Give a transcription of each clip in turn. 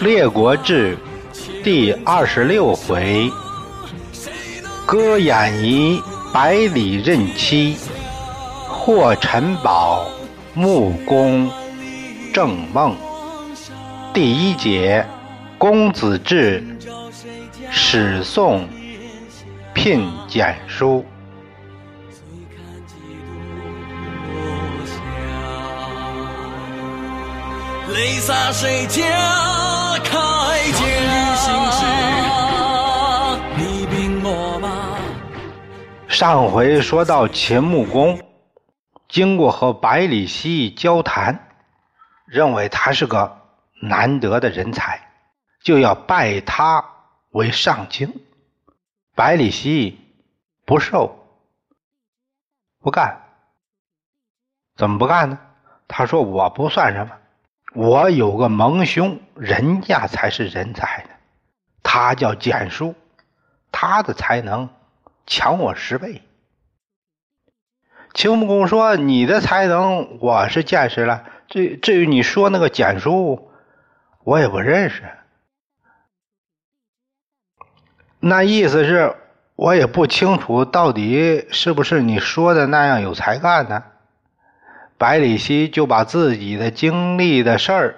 列国志第二十六回，歌演仪百里任期，获陈宝木工正梦。第一节，公子至始宋聘简书。泪洒谁家铠甲？你兵我马。上回说到秦穆公，经过和百里奚交谈，认为他是个难得的人才，就要拜他为上卿。百里奚不受，不干。怎么不干呢？他说：“我不算什么。”我有个盟兄，人家才是人才呢。他叫简叔，他的才能强我十倍。秦穆公说：“你的才能我是见识了，至至于你说那个简叔，我也不认识。那意思是我也不清楚到底是不是你说的那样有才干呢。”百里奚就把自己的经历的事儿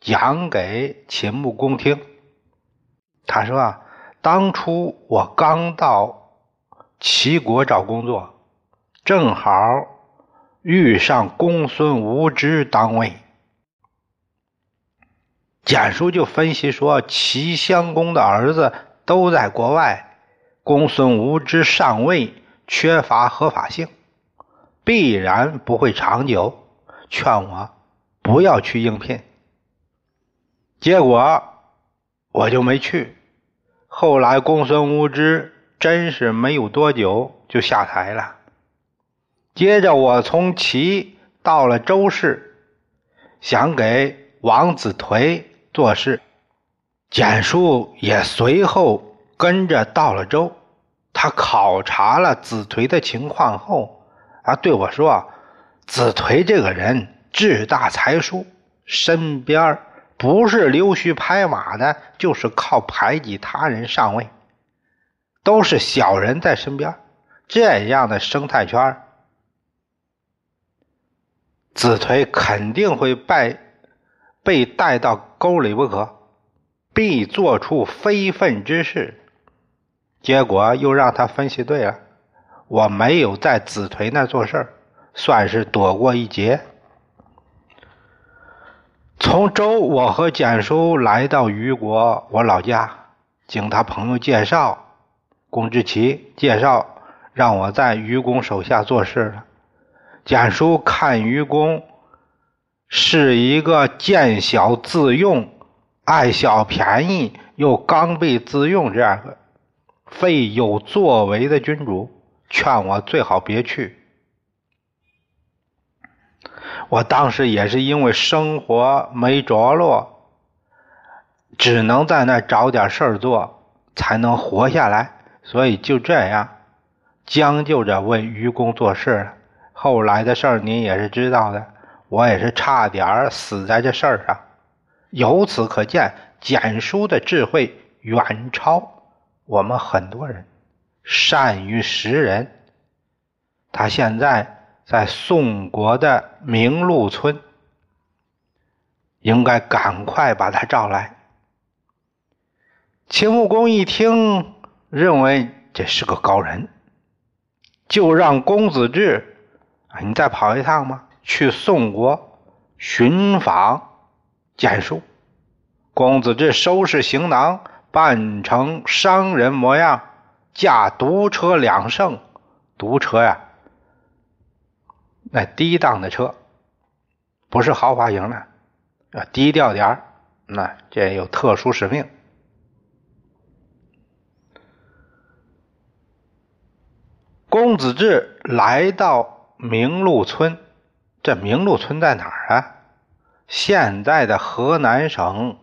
讲给秦穆公听。他说：“啊，当初我刚到齐国找工作，正好遇上公孙无知当位。简叔就分析说，齐襄公的儿子都在国外，公孙无知上位，缺乏合法性。”必然不会长久，劝我不要去应聘。结果我就没去。后来公孙无知真是没有多久就下台了。接着我从齐到了周氏，想给王子颓做事，简叔也随后跟着到了周。他考察了子颓的情况后。他对我说：“子颓这个人志大才疏，身边不是溜须拍马的，就是靠排挤他人上位，都是小人在身边。这样的生态圈，子颓肯定会被被带到沟里不可，必做出非分之事。结果又让他分析对了。”我没有在子颓那做事儿算是躲过一劫。从周，我和简叔来到虞国，我老家，经他朋友介绍，公之奇介绍，让我在愚公手下做事了。简叔看愚公是一个见小自用、爱小便宜又刚愎自用这样的非有作为的君主。劝我最好别去。我当时也是因为生活没着落，只能在那找点事儿做，才能活下来。所以就这样将就着为愚公做事了。后来的事儿您也是知道的，我也是差点死在这事儿上。由此可见，简书的智慧远超我们很多人。善于识人，他现在在宋国的明禄村，应该赶快把他召来。秦穆公一听，认为这是个高人，就让公子至啊，你再跑一趟吗？去宋国寻访简书。公子至收拾行囊，扮成商人模样。驾独车两胜，独车呀，那低档的车，不是豪华型的，要低调点。那这有特殊使命。公子至来到明路村，这明路村在哪儿啊？现在的河南省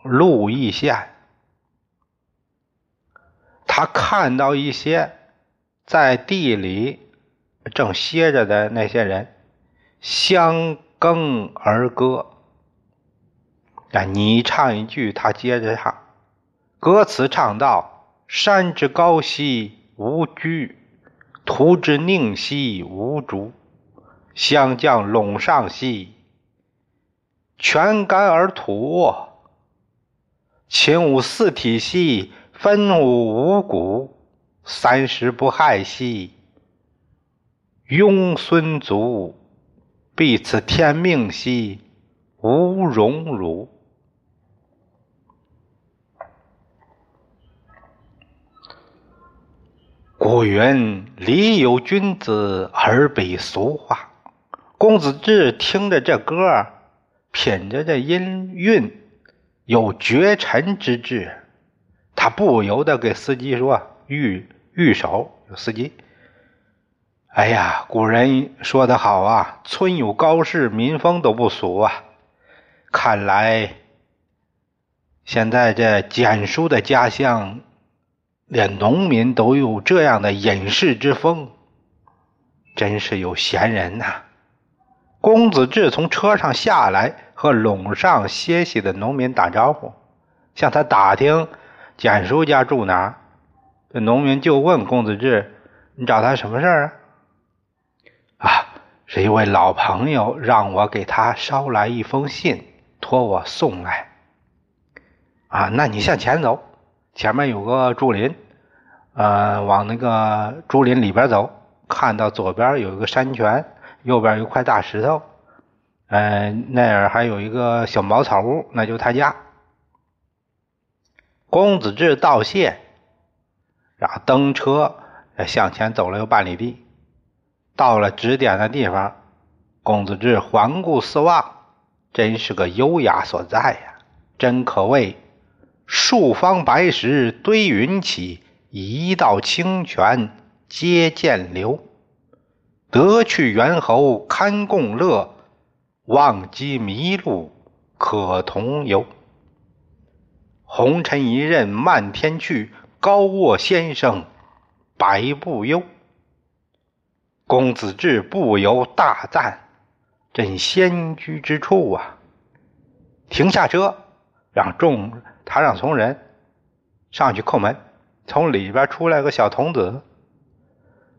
鹿邑县。他看到一些在地里正歇着的那些人相耕而歌，啊，你唱一句，他接着唱。歌词唱道：“山之高兮无居，土之宁兮无竹，相将陇上兮，全干而土。秦无四体兮，分五五谷。三十不害兮，庸孙族。必此天命兮，无荣辱。”古云：“礼有君子，而比俗话。”公子至听着这歌，品着这音韵，有绝尘之志。他不由得给司机说：“御御手，司机。哎呀，古人说得好啊，村有高士，民风都不俗啊。看来现在这简叔的家乡。”连农民都有这样的隐士之风，真是有闲人呐！公子志从车上下来，和垄上歇息的农民打招呼，向他打听简叔家住哪。这农民就问公子志：“你找他什么事儿啊？”“啊，是一位老朋友让我给他捎来一封信，托我送来。”“啊，那你向前走。”前面有个竹林，呃，往那个竹林里边走，看到左边有一个山泉，右边有一块大石头，嗯，那儿还有一个小茅草屋，那就是他家。公子至道谢，然后登车向前走了有半里地，到了指点的地方，公子至环顾四望，真是个优雅所在呀，真可谓。数方白石堆云起，一道清泉接涧流。得去猿猴堪共乐，忘机麋鹿可同游。红尘一任漫天去，高卧先生白不忧。公子至不由大赞：朕仙居之处啊！停下车，让众。他让从人上去叩门，从里边出来个小童子，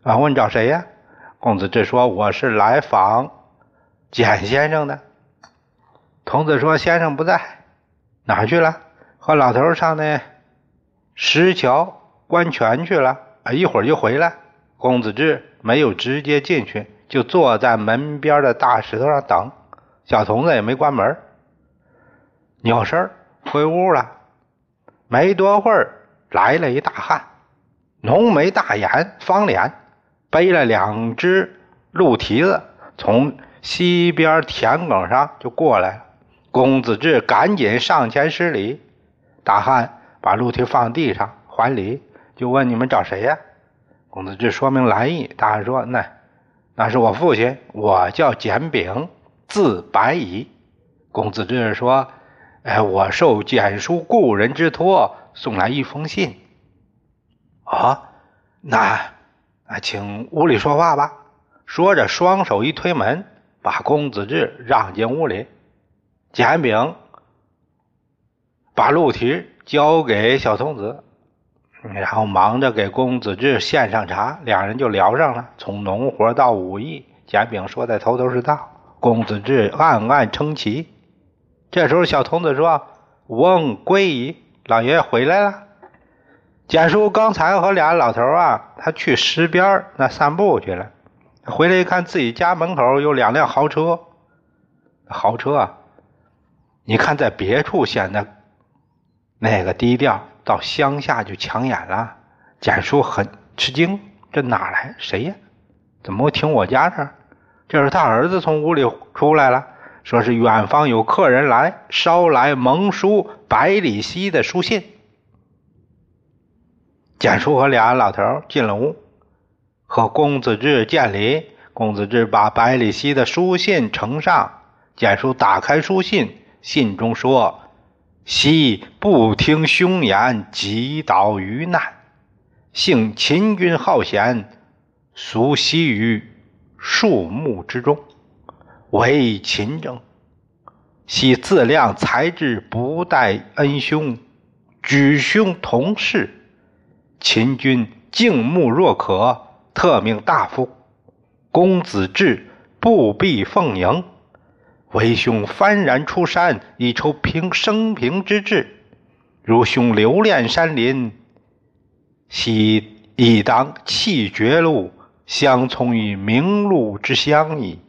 啊，问找谁呀？公子志说：“我是来访简先生的。”童子说：“先生不在，哪去了？和老头上那石桥观泉去了。啊，一会儿就回来。”公子志没有直接进去，就坐在门边的大石头上等。小童子也没关门，扭身回屋了，没多会儿来了一大汉，浓眉大眼，方脸，背了两只鹿蹄子，从西边田埂上就过来了。公子志赶紧上前施礼，大汉把鹿蹄放地上还礼，就问你们找谁呀？公子志说明来意，大汉说：“那那是我父亲，我叫简炳，字白乙。”公子志说。哎，我受简叔故人之托，送来一封信。啊，那，请屋里说话吧。说着，双手一推门，把公子志让进屋里。简炳把鹿蹄交给小童子，然后忙着给公子志献上茶，两人就聊上了，从农活到武艺。简炳说的头头是道，公子志暗暗称奇。这时候，小童子说：“翁归矣，老爷爷回来了。”简叔刚才和俩老头啊，他去石边那散步去了。回来一看，自己家门口有两辆豪车。豪车啊，你看在别处显得那个低调，到乡下就抢眼了。简叔很吃惊：“这哪来？谁呀？怎么会停我家这儿？”这是他儿子从屋里出来了。说是远方有客人来捎来蒙书百里奚的书信。简叔和俩老头进了屋，和公子志见礼。公子志把百里奚的书信呈上。简叔打开书信，信中说：“昔不听凶言，击倒于难，幸秦军好贤，俗息于树木之中。”为秦政，系自量才智，不待恩兄，举兄同事。秦军敬慕若渴，特命大夫公子至不必奉迎。为兄幡然出山，以酬平生平之志。如兄留恋山林，悉亦当弃绝路，相从于明路之乡矣。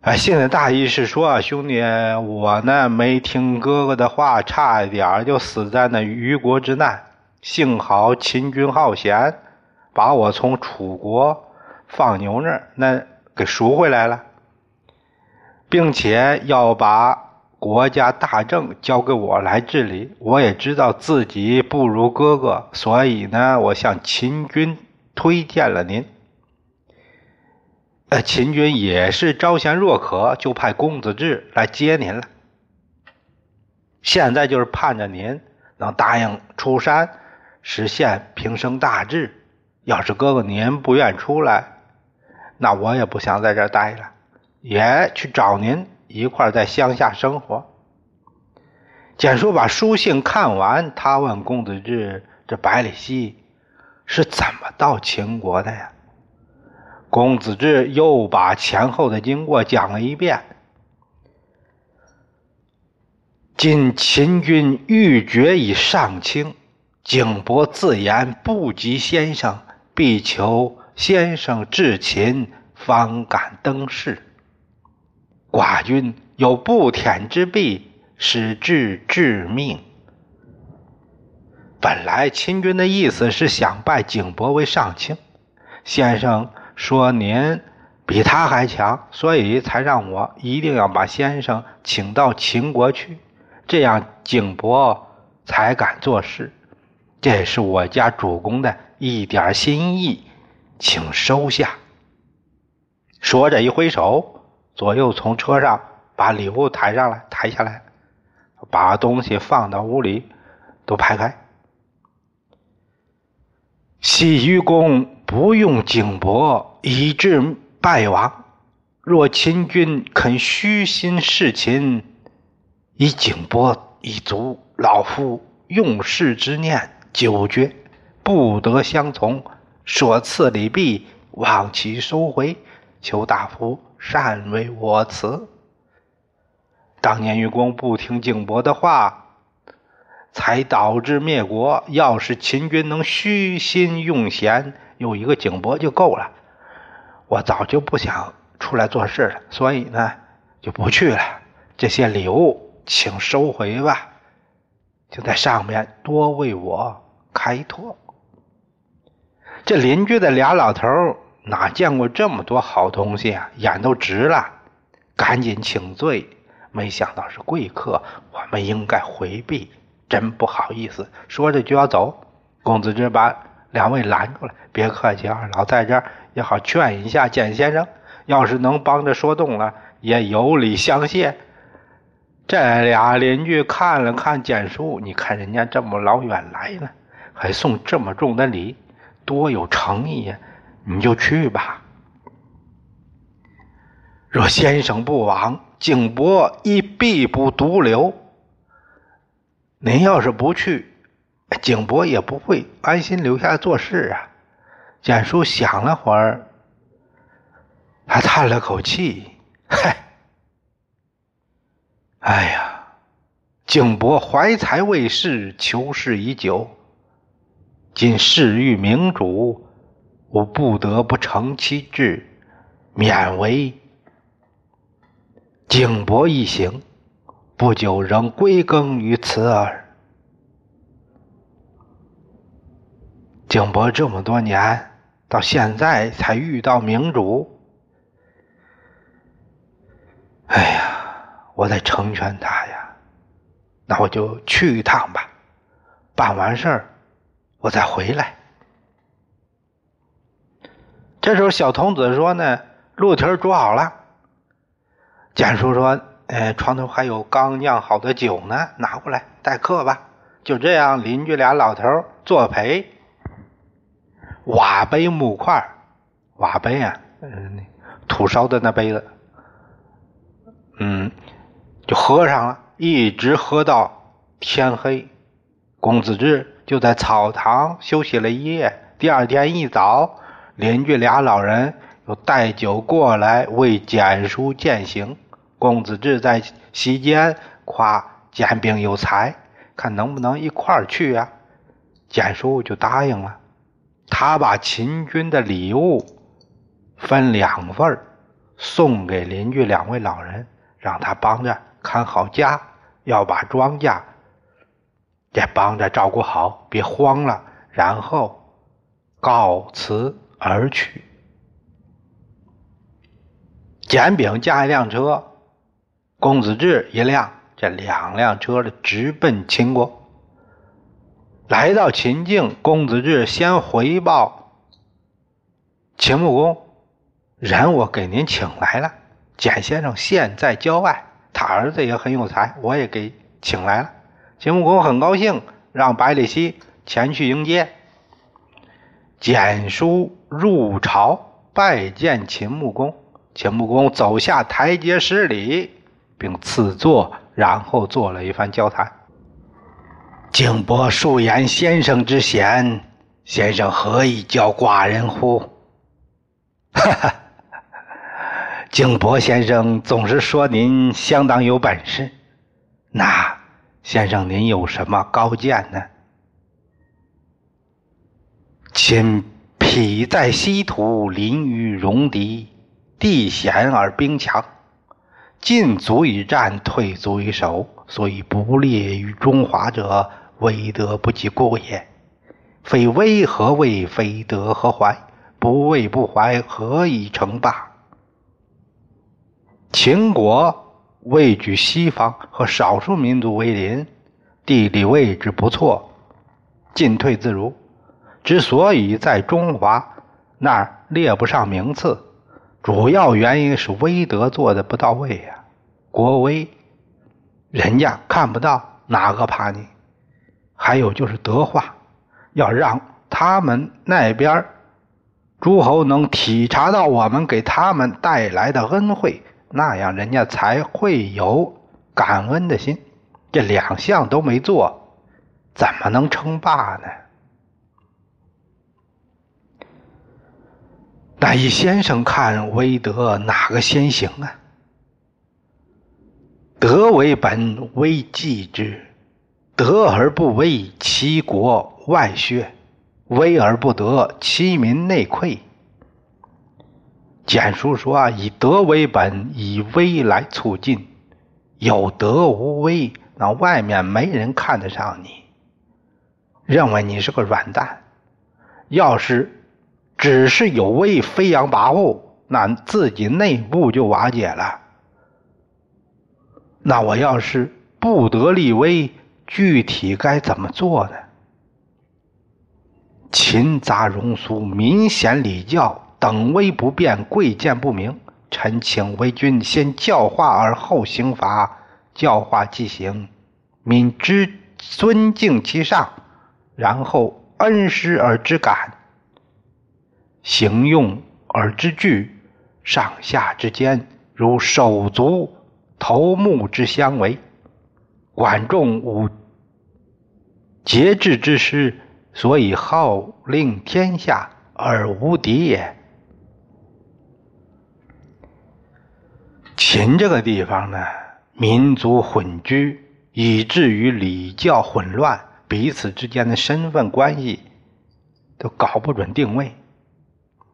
哎，现在大意是说，兄弟，我呢没听哥哥的话，差一点就死在那虞国之难。幸好秦军好贤，把我从楚国放牛那儿那给赎回来了。并且要把国家大政交给我来治理，我也知道自己不如哥哥，所以呢，我向秦军推荐了您。呃，秦军也是招贤若渴，就派公子至来接您了。现在就是盼着您能答应出山，实现平生大志。要是哥哥您不愿出来，那我也不想在这儿待了。也去找您一块儿在乡下生活。简叔把书信看完，他问公子至：“这百里奚是怎么到秦国的呀？”公子至又把前后的经过讲了一遍。今秦军欲决以上卿，景伯自言不及先生，必求先生至秦，方敢登仕。寡君有不舔之弊，使至致命。本来秦军的意思是想拜景伯为上卿，先生说您比他还强，所以才让我一定要把先生请到秦国去，这样景伯才敢做事。这是我家主公的一点心意，请收下。说着一挥手。左右从车上把礼物抬上来，抬下来，把东西放到屋里，都排开。西愚公不用景伯，以致败亡。若秦军肯虚心事秦，以景伯一族，老夫用事之念久绝，不得相从。所赐礼毕，望其收回，求大夫。善为我辞。当年愚公不听景伯的话，才导致灭国。要是秦军能虚心用贤，有一个景伯就够了。我早就不想出来做事了，所以呢，就不去了。这些礼物，请收回吧。就在上面多为我开脱。这邻居的俩老头哪见过这么多好东西啊！眼都直了，赶紧请罪。没想到是贵客，我们应该回避，真不好意思。说着就要走，公子之把两位拦住了。别客气，二老在这儿也好劝一下简先生。要是能帮着说动了，也有礼相谢。这俩邻居看了看简叔，你看人家这么老远来了，还送这么重的礼，多有诚意呀！你就去吧。若先生不往，景伯亦必不独留。您要是不去，景伯也不会安心留下做事啊。简叔想了会儿，他叹了口气：“嗨，哎呀，景伯怀才未逝，求事已久，今事遇明主。”我不得不成其志，勉为景伯一行，不久仍归耕于此耳。景伯这么多年，到现在才遇到明主，哎呀，我得成全他呀。那我就去一趟吧，办完事儿我再回来。这时候，小童子说：“呢，鹿蹄煮好了。”简叔说：“哎，床头还有刚酿好的酒呢，拿过来待客吧。”就这样，邻居俩老头作陪，瓦杯木块，瓦杯啊，嗯，土烧的那杯子，嗯，就喝上了，一直喝到天黑。公子志就在草堂休息了一夜。第二天一早，邻居俩老人又带酒过来为简叔饯行。公子志在席间夸简兵有才，看能不能一块儿去啊？简叔就答应了。他把秦军的礼物分两份送给邻居两位老人，让他帮着看好家，要把庄稼也帮着照顾好，别慌了。然后。告辞而去。简炳驾一辆车，公子志一辆，这两辆车的直奔秦国。来到秦境，公子志先回报秦穆公：“人我给您请来了，简先生现在郊外，他儿子也很有才，我也给请来了。”秦穆公很高兴，让百里奚前去迎接。简书入朝拜见秦穆公，秦穆公走下台阶施礼，并赐座，然后做了一番交谈。景伯数言先生之贤，先生何以教寡人乎？哈哈，景伯先生总是说您相当有本事，那先生您有什么高见呢？秦匹在西土，临于戎狄，地险而兵强，进足以战，退足以守，所以不列于中华者，威德不及故也。非威何畏？非德何怀？不畏不怀，何以成霸？秦国位居西方，和少数民族为邻，地理位置不错，进退自如。之所以在中华那儿列不上名次，主要原因是威德做的不到位呀。国威，人家看不到，哪个怕你？还有就是德化，要让他们那边诸侯能体察到我们给他们带来的恩惠，那样人家才会有感恩的心。这两项都没做，怎么能称霸呢？那以先生看，威德哪个先行啊？德为本，威继之。德而不威，其国外削；威而不德，其民内溃。简书说啊，以德为本，以威来促进。有德无威，那外面没人看得上你，认为你是个软蛋。要是。只是有威飞扬跋扈，那自己内部就瓦解了。那我要是不得立威，具体该怎么做呢？勤杂荣俗，民贤礼教，等威不变，贵贱不明。臣请为君先教化而后刑罚，教化既行，民知尊敬其上，然后恩师而知感。行用而知具，上下之间如手足头目之相为，管仲无节制之师，所以号令天下而无敌也。秦这个地方呢，民族混居，以至于礼教混乱，彼此之间的身份关系都搞不准定位。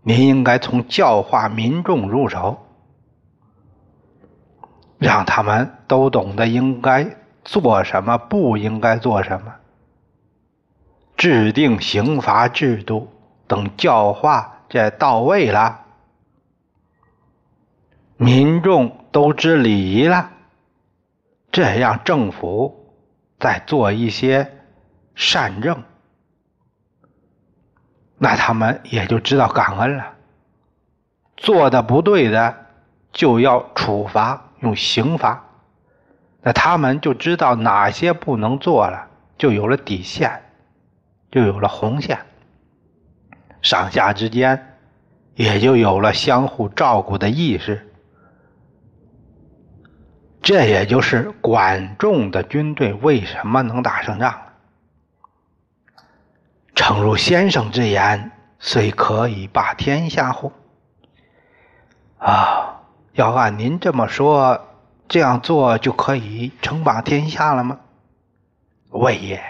您应该从教化民众入手，让他们都懂得应该做什么，不应该做什么。制定刑罚制度，等教化这到位了，民众都知礼仪了，这样政府再做一些善政。那他们也就知道感恩了。做的不对的，就要处罚，用刑罚。那他们就知道哪些不能做了，就有了底线，就有了红线。上下之间也就有了相互照顾的意识。这也就是管仲的军队为什么能打胜仗。诚如先生之言，虽可以霸天下乎？啊，要按您这么说，这样做就可以称霸天下了吗？未也，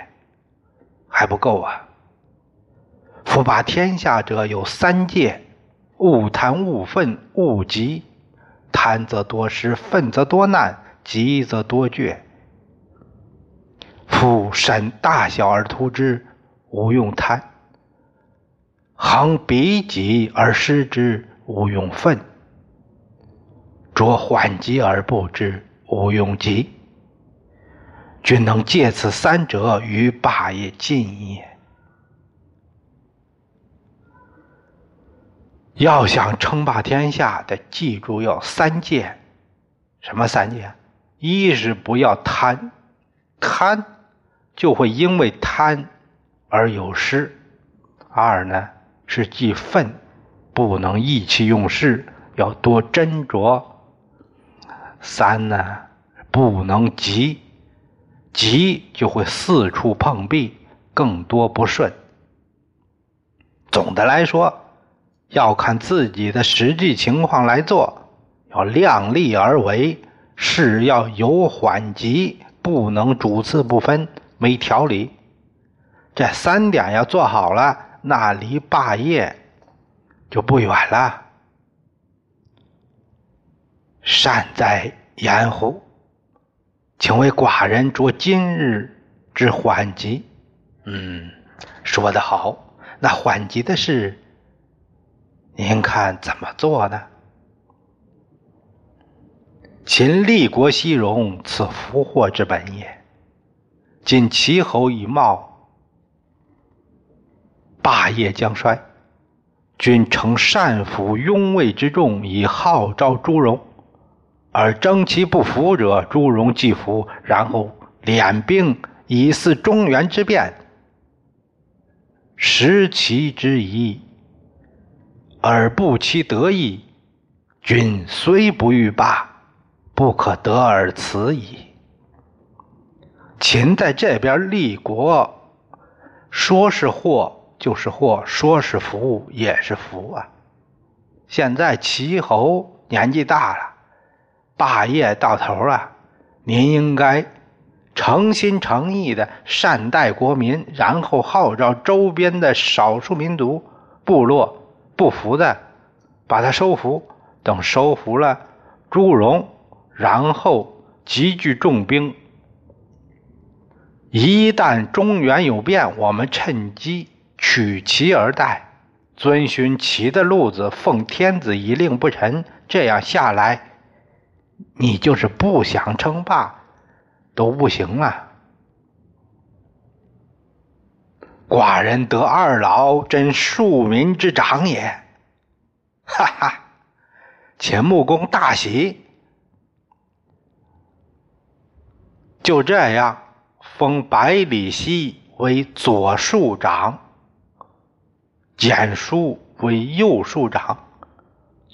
还不够啊！夫霸天下者有三戒：勿贪、勿愤、勿急。贪则多失，愤则多难，急则多倔。夫审大小而图之，勿用贪；恒彼己而失之，勿用愤；着缓急而不知，勿用急。君能借此三者，于霸业尽也。要想称霸天下，得记住要三戒。什么三戒？一是不要贪，贪就会因为贪而有失；二呢是忌愤，不能意气用事，要多斟酌；三呢不能急。急就会四处碰壁，更多不顺。总的来说，要看自己的实际情况来做，要量力而为，事要有缓急，不能主次不分，没条理。这三点要做好了，那离霸业就不远了。善哉言乎！请为寡人着今日之缓急。嗯，说得好。那缓急的事，您看怎么做呢？秦立国西戎，此福祸之本也。今齐侯已冒，霸业将衰。君乘善抚拥卫之众，以号召诸戎。而征其不服者，朱荣既服，然后敛兵以俟中原之变，食其之宜，而不其得意。君虽不欲罢，不可得而辞矣。秦在这边立国，说是祸就是祸，说是福也是福啊。现在齐侯年纪大了。霸业到头了！您应该诚心诚意的善待国民，然后号召周边的少数民族部落不服的，把他收服。等收服了朱荣，然后集聚重兵。一旦中原有变，我们趁机取其而代，遵循齐的路子，奉天子一令不臣。这样下来。你就是不想称霸，都不行啊。寡人得二老，真庶民之长也。哈哈，秦穆公大喜。就这样，封百里奚为左庶长，简书为右庶长，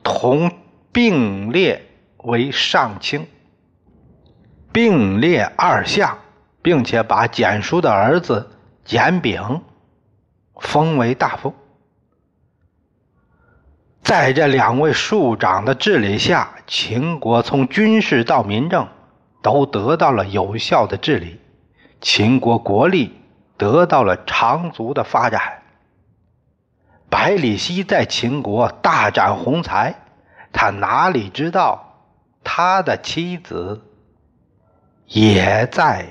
同并列。为上卿，并列二相，并且把简叔的儿子简炳封为大夫。在这两位庶长的治理下，秦国从军事到民政都得到了有效的治理，秦国国力得到了长足的发展。百里奚在秦国大展宏才，他哪里知道？他的妻子也在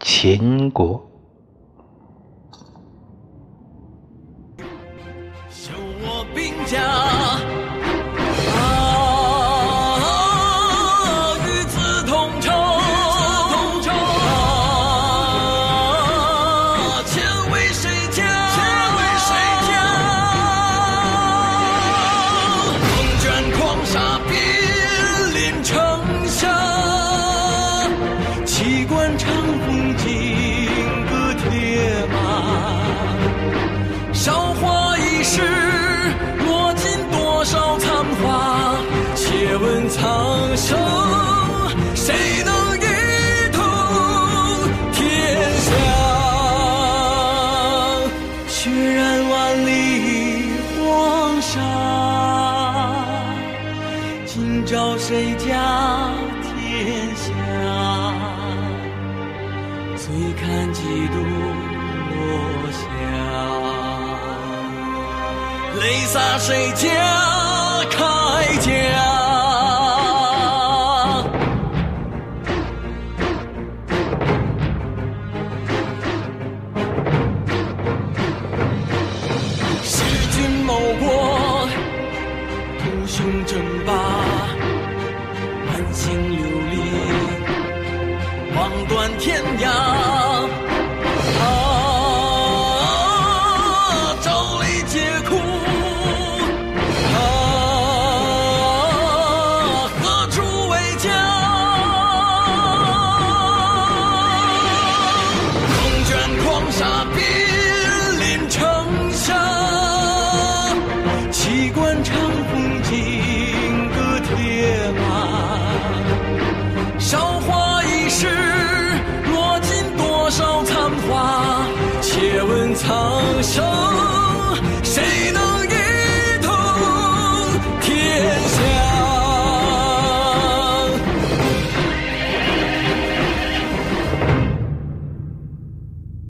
秦国。洒谁家铠甲？弑君谋国，图雄争霸，满心流离，望断天涯。